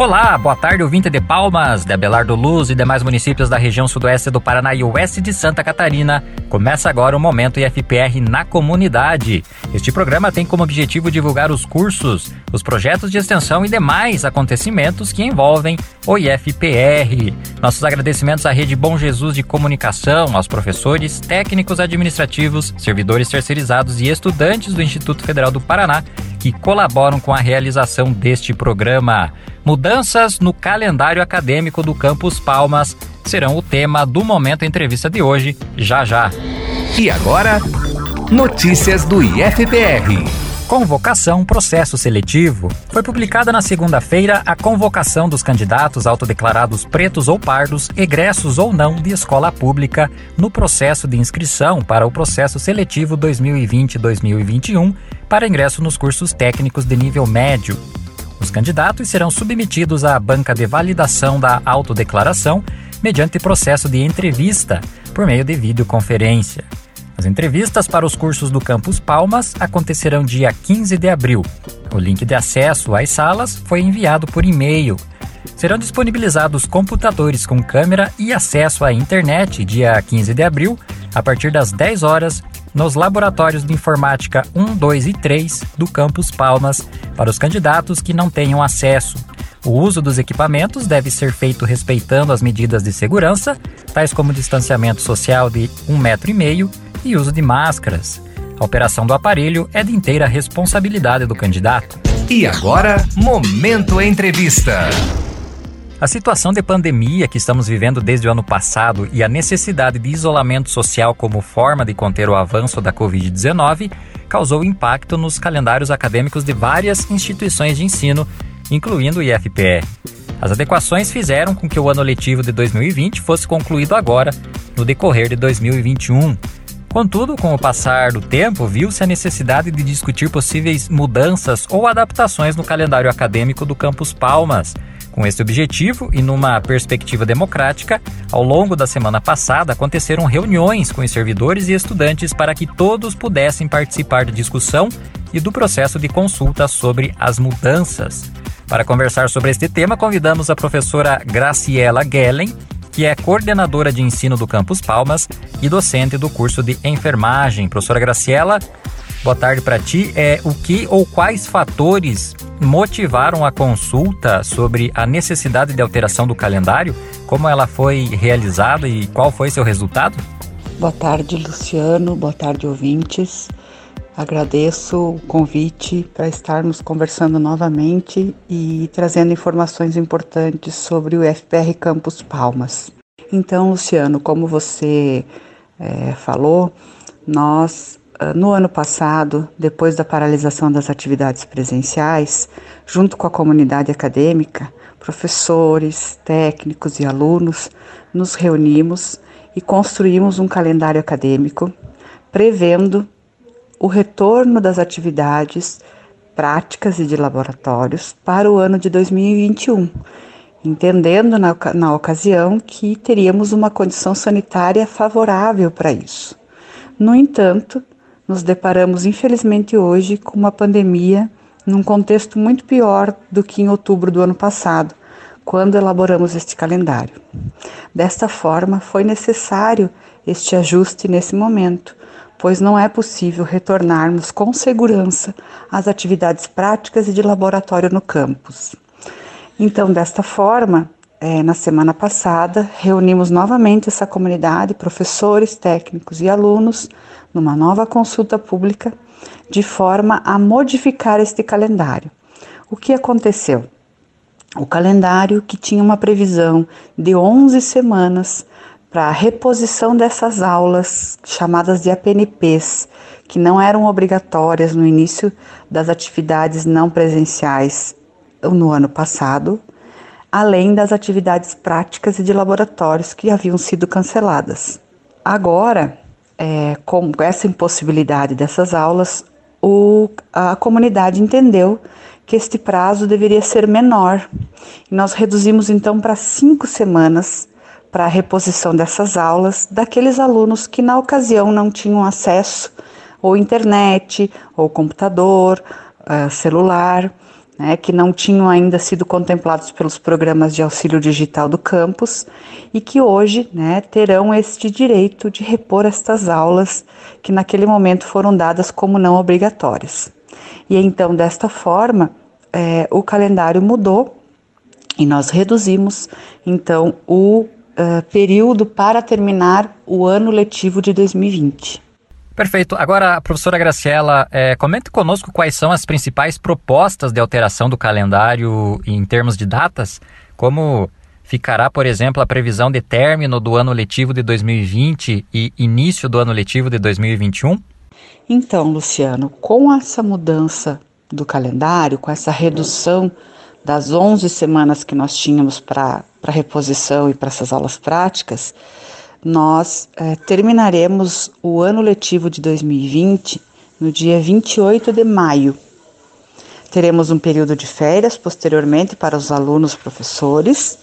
Olá, boa tarde, ouvinte de Palmas, de Abelardo Luz e demais municípios da região sudoeste do Paraná e oeste de Santa Catarina. Começa agora o Momento IFPR na comunidade. Este programa tem como objetivo divulgar os cursos, os projetos de extensão e demais acontecimentos que envolvem o IFPR. Nossos agradecimentos à Rede Bom Jesus de Comunicação, aos professores, técnicos administrativos, servidores terceirizados e estudantes do Instituto Federal do Paraná que colaboram com a realização deste programa. Mudanças no calendário acadêmico do Campus Palmas serão o tema do momento entrevista de hoje, já já. E agora, notícias do IFPR. Convocação Processo Seletivo. Foi publicada na segunda-feira a convocação dos candidatos autodeclarados pretos ou pardos, egressos ou não de escola pública, no processo de inscrição para o processo seletivo 2020-2021 para ingresso nos cursos técnicos de nível médio. Os candidatos serão submetidos à banca de validação da autodeclaração mediante processo de entrevista por meio de videoconferência. As entrevistas para os cursos do Campus Palmas acontecerão dia 15 de abril. O link de acesso às salas foi enviado por e-mail. Serão disponibilizados computadores com câmera e acesso à internet dia 15 de abril, a partir das 10 horas, nos laboratórios de informática 1, 2 e 3 do Campus Palmas para os candidatos que não tenham acesso. O uso dos equipamentos deve ser feito respeitando as medidas de segurança, tais como distanciamento social de um metro e meio e uso de máscaras. A operação do aparelho é de inteira responsabilidade do candidato. E agora, Momento Entrevista. A situação de pandemia que estamos vivendo desde o ano passado e a necessidade de isolamento social como forma de conter o avanço da Covid-19 causou impacto nos calendários acadêmicos de várias instituições de ensino, incluindo o IFPR. As adequações fizeram com que o ano letivo de 2020 fosse concluído agora, no decorrer de 2021. Contudo, com o passar do tempo, viu-se a necessidade de discutir possíveis mudanças ou adaptações no calendário acadêmico do Campus Palmas com esse objetivo e numa perspectiva democrática, ao longo da semana passada aconteceram reuniões com os servidores e estudantes para que todos pudessem participar da discussão e do processo de consulta sobre as mudanças. Para conversar sobre este tema, convidamos a professora Graciela Gellen, que é coordenadora de ensino do Campus Palmas e docente do curso de enfermagem. Professora Graciela, boa tarde para ti. É o que ou quais fatores motivaram a consulta sobre a necessidade de alteração do calendário? Como ela foi realizada e qual foi seu resultado? Boa tarde, Luciano. Boa tarde, ouvintes. Agradeço o convite para estarmos conversando novamente e trazendo informações importantes sobre o FPR Campus Palmas. Então, Luciano, como você é, falou, nós no ano passado, depois da paralisação das atividades presenciais, junto com a comunidade acadêmica, professores, técnicos e alunos, nos reunimos e construímos um calendário acadêmico prevendo o retorno das atividades práticas e de laboratórios para o ano de 2021, entendendo na, na ocasião que teríamos uma condição sanitária favorável para isso. No entanto, nos deparamos, infelizmente, hoje com uma pandemia num contexto muito pior do que em outubro do ano passado, quando elaboramos este calendário. Desta forma, foi necessário este ajuste nesse momento, pois não é possível retornarmos com segurança às atividades práticas e de laboratório no campus. Então, desta forma, é, na semana passada, reunimos novamente essa comunidade, professores, técnicos e alunos, numa nova consulta pública, de forma a modificar este calendário. O que aconteceu? O calendário que tinha uma previsão de 11 semanas para a reposição dessas aulas chamadas de APNPs, que não eram obrigatórias no início das atividades não presenciais no ano passado, além das atividades práticas e de laboratórios que haviam sido canceladas. Agora, é, com essa impossibilidade dessas aulas, o, a comunidade entendeu que este prazo deveria ser menor. E nós reduzimos então para cinco semanas para a reposição dessas aulas daqueles alunos que na ocasião não tinham acesso ou internet, ou computador, uh, celular, né, que não tinham ainda sido contemplados pelos programas de auxílio digital do campus e que hoje né, terão este direito de repor estas aulas que naquele momento foram dadas como não obrigatórias. E então, desta forma, é, o calendário mudou e nós reduzimos então o uh, período para terminar o ano letivo de 2020. Perfeito. Agora, professora Graciela, é, comente conosco quais são as principais propostas de alteração do calendário em termos de datas, como ficará, por exemplo, a previsão de término do ano letivo de 2020 e início do ano letivo de 2021? Então, Luciano, com essa mudança do calendário, com essa redução das 11 semanas que nós tínhamos para reposição e para essas aulas práticas, nós é, terminaremos o ano letivo de 2020 no dia 28 de maio. Teremos um período de férias posteriormente para os alunos professores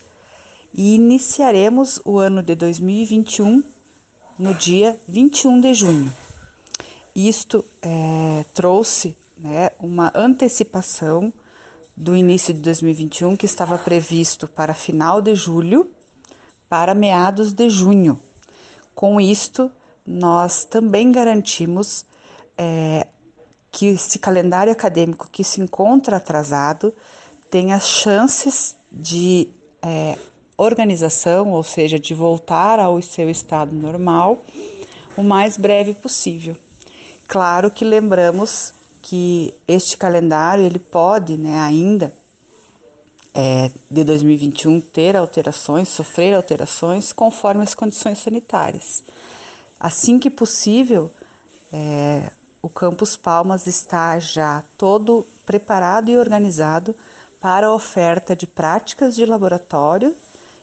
e iniciaremos o ano de 2021 no dia 21 de junho. Isto é, trouxe né, uma antecipação do início de 2021 que estava previsto para final de julho para meados de junho. Com isto, nós também garantimos é, que esse calendário acadêmico que se encontra atrasado tenha chances de é, organização, ou seja, de voltar ao seu estado normal o mais breve possível. Claro que lembramos que este calendário ele pode, né, ainda é, de 2021 ter alterações, sofrer alterações conforme as condições sanitárias. Assim que possível, é, o Campus Palmas está já todo preparado e organizado para a oferta de práticas de laboratório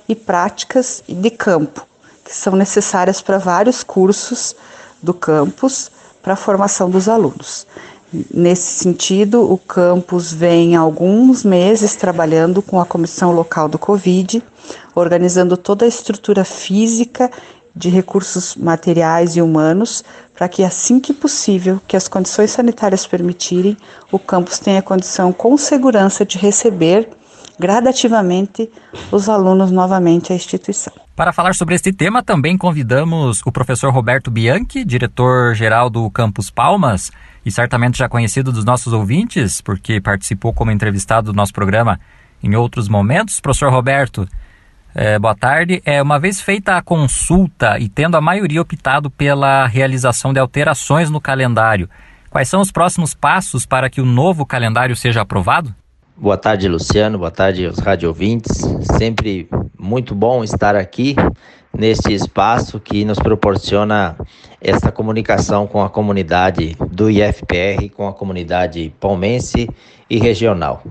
e práticas de campo, que são necessárias para vários cursos do campus para a formação dos alunos. Nesse sentido, o campus vem há alguns meses trabalhando com a comissão local do Covid, organizando toda a estrutura física de recursos materiais e humanos para que assim que possível, que as condições sanitárias permitirem, o campus tenha condição com segurança de receber gradativamente os alunos novamente à instituição. Para falar sobre este tema, também convidamos o professor Roberto Bianchi, diretor-geral do Campus Palmas, e certamente já conhecido dos nossos ouvintes, porque participou como entrevistado do nosso programa em outros momentos. Professor Roberto, é, boa tarde. É, uma vez feita a consulta e tendo a maioria optado pela realização de alterações no calendário, quais são os próximos passos para que o novo calendário seja aprovado? Boa tarde, Luciano. Boa tarde aos rádio ouvintes. Sempre muito bom estar aqui neste espaço que nos proporciona essa comunicação com a comunidade do IFPR, com a comunidade palmense e regional.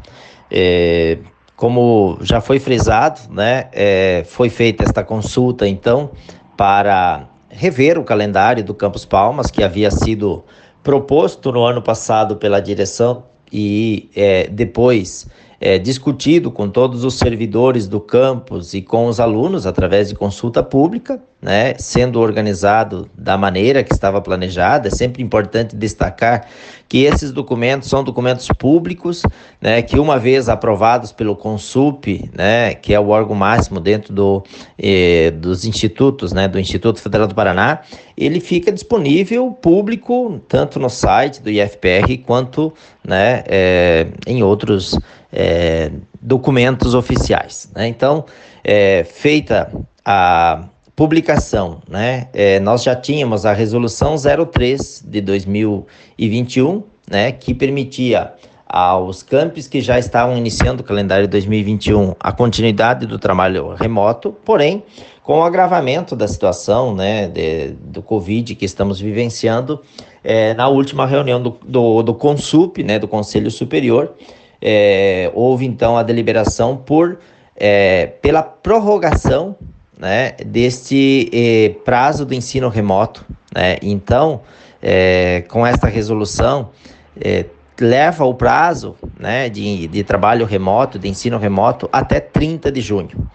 É, como já foi frisado, né, é, foi feita esta consulta, então, para rever o calendário do Campus Palmas, que havia sido proposto no ano passado pela direção e é, depois é, discutido com todos os servidores do campus e com os alunos através de consulta pública, né, sendo organizado da maneira que estava planejada. É sempre importante destacar que esses documentos são documentos públicos, né, que uma vez aprovados pelo Consup, né, que é o órgão máximo dentro do, eh, dos institutos, né, do Instituto Federal do Paraná, ele fica disponível público tanto no site do IFPR quanto né, é, em outros é, documentos oficiais. Né? Então, é, feita a publicação, né, é, nós já tínhamos a resolução 03 de 2021, né, que permitia aos campos que já estavam iniciando o calendário 2021 a continuidade do trabalho remoto, porém, com o agravamento da situação né, de, do Covid que estamos vivenciando, é, na última reunião do, do, do CONSUP, né, do Conselho Superior, é, houve então a deliberação por é, pela prorrogação né, deste é, prazo do ensino remoto. Né? Então, é, com esta resolução, é, leva o prazo né, de, de trabalho remoto, de ensino remoto, até 30 de junho.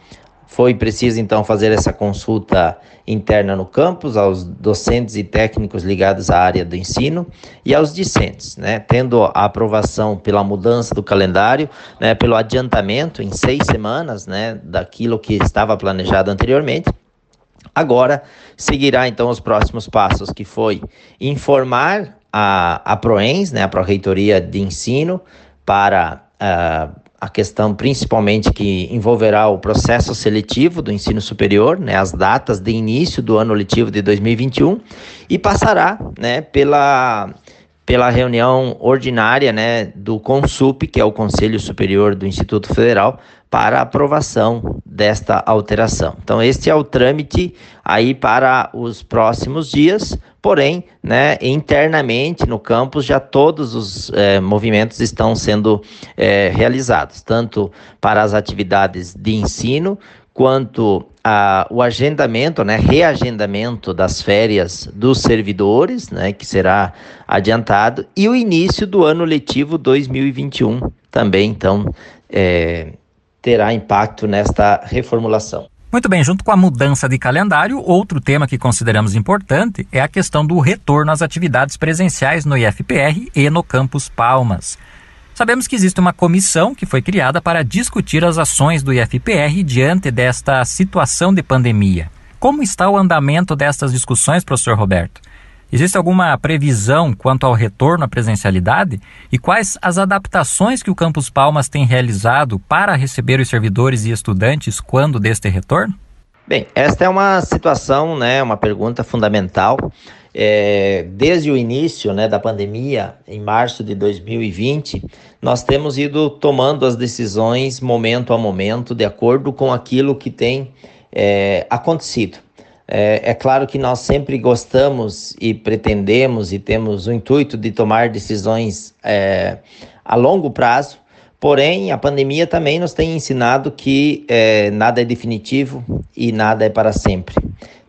Foi preciso então fazer essa consulta interna no campus aos docentes e técnicos ligados à área do ensino e aos discentes, né? Tendo a aprovação pela mudança do calendário, né? Pelo adiantamento em seis semanas, né? Daquilo que estava planejado anteriormente. Agora seguirá então os próximos passos, que foi informar a, a PROENS, né? A Pró-Reitoria de Ensino, para uh, a questão principalmente que envolverá o processo seletivo do ensino superior, né, as datas de início do ano letivo de 2021 e passará, né, pela pela reunião ordinária, né, do CONSUP, que é o Conselho Superior do Instituto Federal, para aprovação desta alteração. Então, este é o trâmite aí para os próximos dias, porém, né, internamente no campus já todos os eh, movimentos estão sendo eh, realizados, tanto para as atividades de ensino, quanto a, o agendamento, né, reagendamento das férias dos servidores, né, que será adiantado, e o início do ano letivo 2021 também, então, é, terá impacto nesta reformulação. Muito bem, junto com a mudança de calendário, outro tema que consideramos importante é a questão do retorno às atividades presenciais no IFPR e no Campus Palmas. Sabemos que existe uma comissão que foi criada para discutir as ações do IFPR diante desta situação de pandemia. Como está o andamento destas discussões, professor Roberto? Existe alguma previsão quanto ao retorno à presencialidade? E quais as adaptações que o Campus Palmas tem realizado para receber os servidores e estudantes quando deste retorno? Bem, esta é uma situação, né, uma pergunta fundamental. É, desde o início né, da pandemia, em março de 2020, nós temos ido tomando as decisões momento a momento, de acordo com aquilo que tem é, acontecido. É, é, claro que nós sempre gostamos e pretendemos e temos o intuito de tomar decisões é, a longo prazo, porém a pandemia também nos tem ensinado que é, nada é definitivo e nada é para sempre.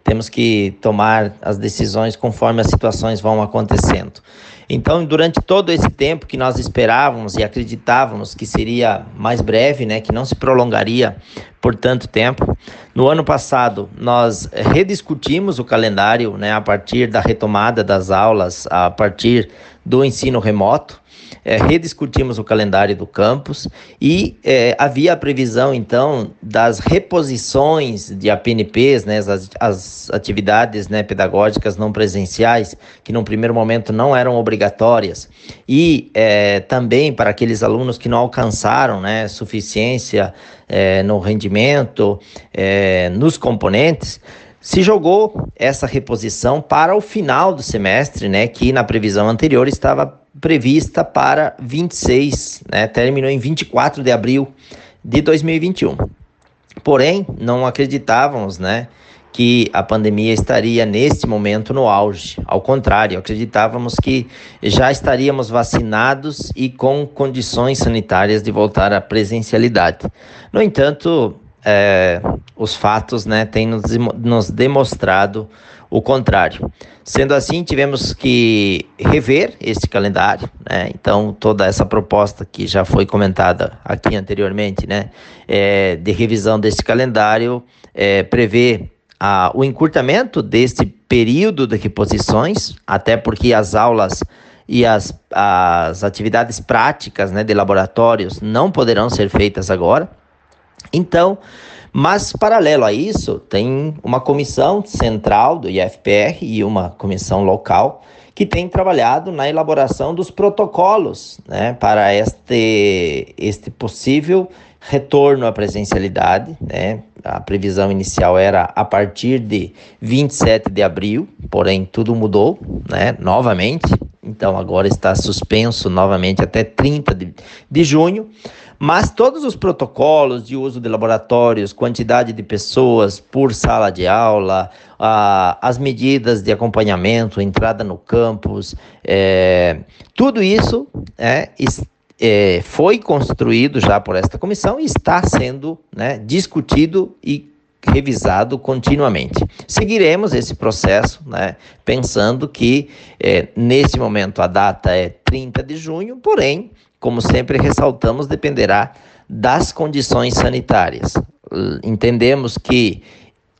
Temos que tomar as decisões conforme as situações vão acontecendo. Então, durante todo esse tempo que nós esperávamos e acreditávamos que seria mais breve, né, que não se prolongaria por tanto tempo, no ano passado nós rediscutimos o calendário, né, a partir da retomada das aulas, a partir do ensino remoto é, rediscutimos o calendário do campus e é, havia a previsão, então, das reposições de APNPs, né, as, as atividades né, pedagógicas não presenciais, que no primeiro momento não eram obrigatórias, e é, também para aqueles alunos que não alcançaram né, suficiência é, no rendimento, é, nos componentes, se jogou essa reposição para o final do semestre, né, que na previsão anterior estava prevista para 26, né, terminou em 24 de abril de 2021. Porém, não acreditávamos, né, que a pandemia estaria neste momento no auge. Ao contrário, acreditávamos que já estaríamos vacinados e com condições sanitárias de voltar à presencialidade. No entanto, é, os fatos né, têm nos, nos demonstrado o contrário. Sendo assim, tivemos que rever esse calendário, né? Então, toda essa proposta que já foi comentada aqui anteriormente, né, é, de revisão desse calendário, é, prevê a, o encurtamento desse período de reposições, até porque as aulas e as, as atividades práticas né, de laboratórios não poderão ser feitas agora. Então, mas, paralelo a isso, tem uma comissão central do IFPR e uma comissão local que tem trabalhado na elaboração dos protocolos né, para este, este possível retorno à presencialidade. Né? A previsão inicial era a partir de 27 de abril, porém tudo mudou né, novamente. Então agora está suspenso novamente até 30 de, de junho. Mas todos os protocolos de uso de laboratórios, quantidade de pessoas por sala de aula, as medidas de acompanhamento, entrada no campus, é, tudo isso é, é, foi construído já por esta comissão e está sendo né, discutido e revisado continuamente. Seguiremos esse processo, né, pensando que é, nesse momento a data é 30 de junho, porém como sempre ressaltamos, dependerá das condições sanitárias. entendemos que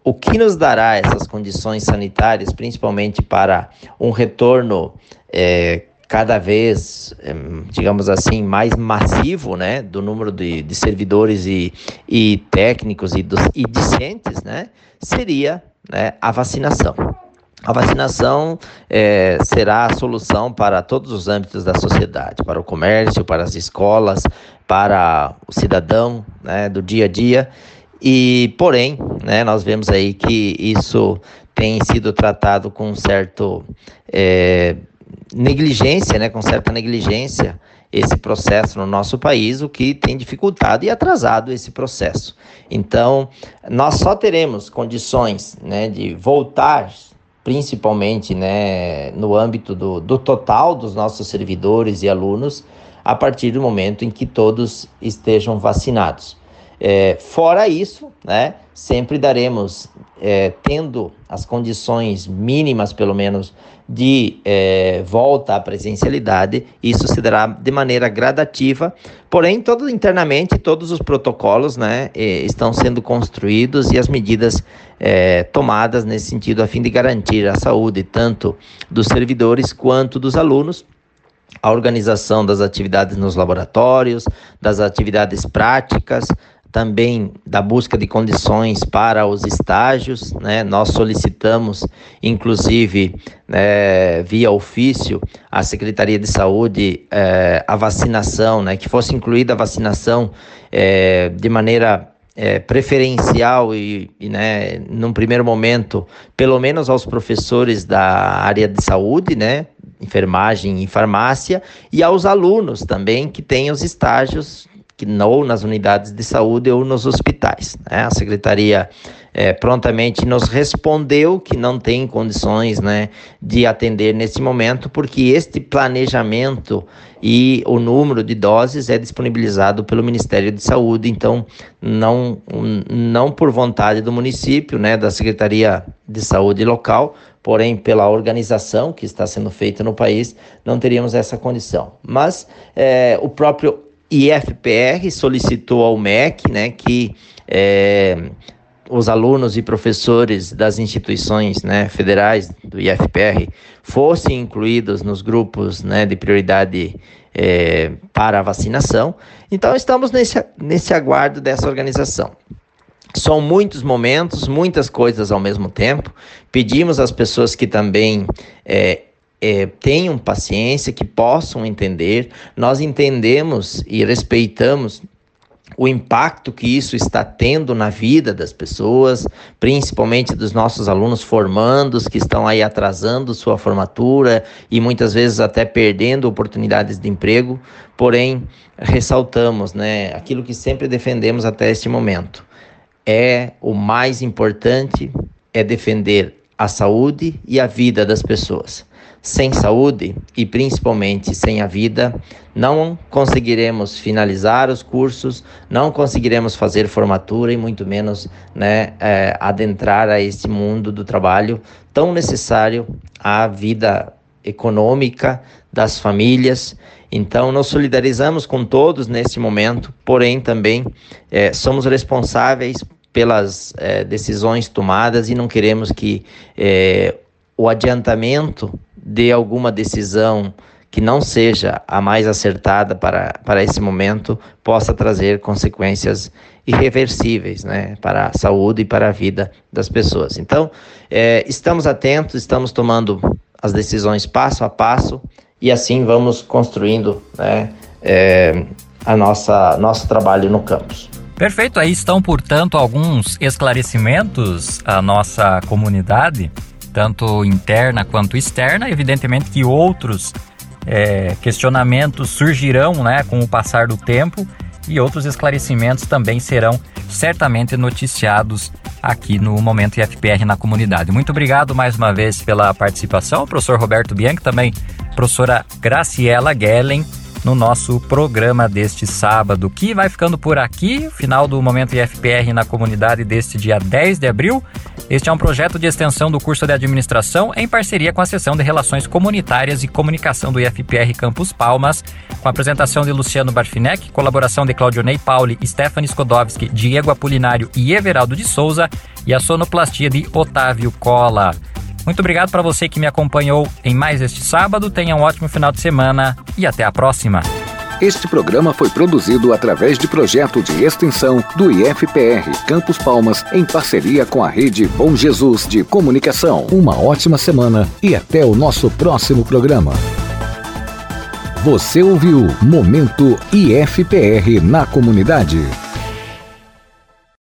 o que nos dará essas condições sanitárias, principalmente para um retorno é, cada vez, digamos assim, mais massivo, né, do número de, de servidores e, e técnicos e, dos, e discentes, né, seria né, a vacinação. A vacinação é, será a solução para todos os âmbitos da sociedade, para o comércio, para as escolas, para o cidadão né, do dia a dia. E, porém, né, nós vemos aí que isso tem sido tratado com certo é, negligência, né, com certa negligência esse processo no nosso país, o que tem dificultado e atrasado esse processo. Então, nós só teremos condições né, de voltar principalmente né, no âmbito do, do total dos nossos servidores e alunos, a partir do momento em que todos estejam vacinados. É, fora isso, né, sempre daremos, é, tendo as condições mínimas, pelo menos, de é, volta à presencialidade, isso se dará de maneira gradativa, porém, todo internamente, todos os protocolos né, estão sendo construídos e as medidas é, tomadas nesse sentido, a fim de garantir a saúde tanto dos servidores quanto dos alunos. A organização das atividades nos laboratórios, das atividades práticas, também da busca de condições para os estágios, né? Nós solicitamos, inclusive, né, via ofício, à Secretaria de Saúde eh, a vacinação, né? Que fosse incluída a vacinação eh, de maneira eh, preferencial e, e, né, num primeiro momento, pelo menos aos professores da área de saúde, né? Enfermagem e farmácia, e aos alunos também que têm os estágios que ou nas unidades de saúde ou nos hospitais. Né? A secretaria é, prontamente nos respondeu que não tem condições né, de atender nesse momento, porque este planejamento e o número de doses é disponibilizado pelo Ministério de Saúde, então não, não por vontade do município, né, da Secretaria de Saúde local, porém pela organização que está sendo feita no país, não teríamos essa condição. Mas é, o próprio IFPR solicitou ao MEC né, que é, os alunos e professores das instituições né, federais do IFPR fossem incluídos nos grupos né, de prioridade é, para a vacinação. Então, estamos nesse, nesse aguardo dessa organização. São muitos momentos, muitas coisas ao mesmo tempo. Pedimos às pessoas que também é, é, tenham paciência, que possam entender. Nós entendemos e respeitamos o impacto que isso está tendo na vida das pessoas, principalmente dos nossos alunos formandos que estão aí atrasando sua formatura e muitas vezes até perdendo oportunidades de emprego. Porém, ressaltamos, né, aquilo que sempre defendemos até este momento. É o mais importante é defender a saúde e a vida das pessoas. Sem saúde e principalmente sem a vida, não conseguiremos finalizar os cursos, não conseguiremos fazer formatura e muito menos né, é, adentrar a este mundo do trabalho tão necessário à vida econômica das famílias. Então, nos solidarizamos com todos neste momento, porém também é, somos responsáveis pelas é, decisões tomadas e não queremos que é, o adiantamento de alguma decisão que não seja a mais acertada para, para esse momento possa trazer consequências irreversíveis né, para a saúde e para a vida das pessoas. Então, é, estamos atentos, estamos tomando as decisões passo a passo e assim vamos construindo né, é, a nossa nosso trabalho no campus. Perfeito, aí estão, portanto, alguns esclarecimentos à nossa comunidade tanto interna quanto externa. Evidentemente que outros é, questionamentos surgirão né, com o passar do tempo e outros esclarecimentos também serão certamente noticiados aqui no Momento IFPR na comunidade. Muito obrigado mais uma vez pela participação, professor Roberto Bianchi, também professora Graciela Gellen, no nosso programa deste sábado, que vai ficando por aqui, final do Momento IFPR na comunidade deste dia 10 de abril. Este é um projeto de extensão do curso de administração em parceria com a seção de Relações Comunitárias e Comunicação do IFPR Campus Palmas, com a apresentação de Luciano Barfinec, colaboração de Claudionei Pauli, Stephanie Skodowski, Diego Apolinário e Everaldo de Souza e a sonoplastia de Otávio Cola. Muito obrigado para você que me acompanhou em mais este sábado. Tenha um ótimo final de semana e até a próxima. Este programa foi produzido através de projeto de extensão do IFPR Campos Palmas em parceria com a rede Bom Jesus de Comunicação. Uma ótima semana e até o nosso próximo programa. Você ouviu Momento IFPR na comunidade.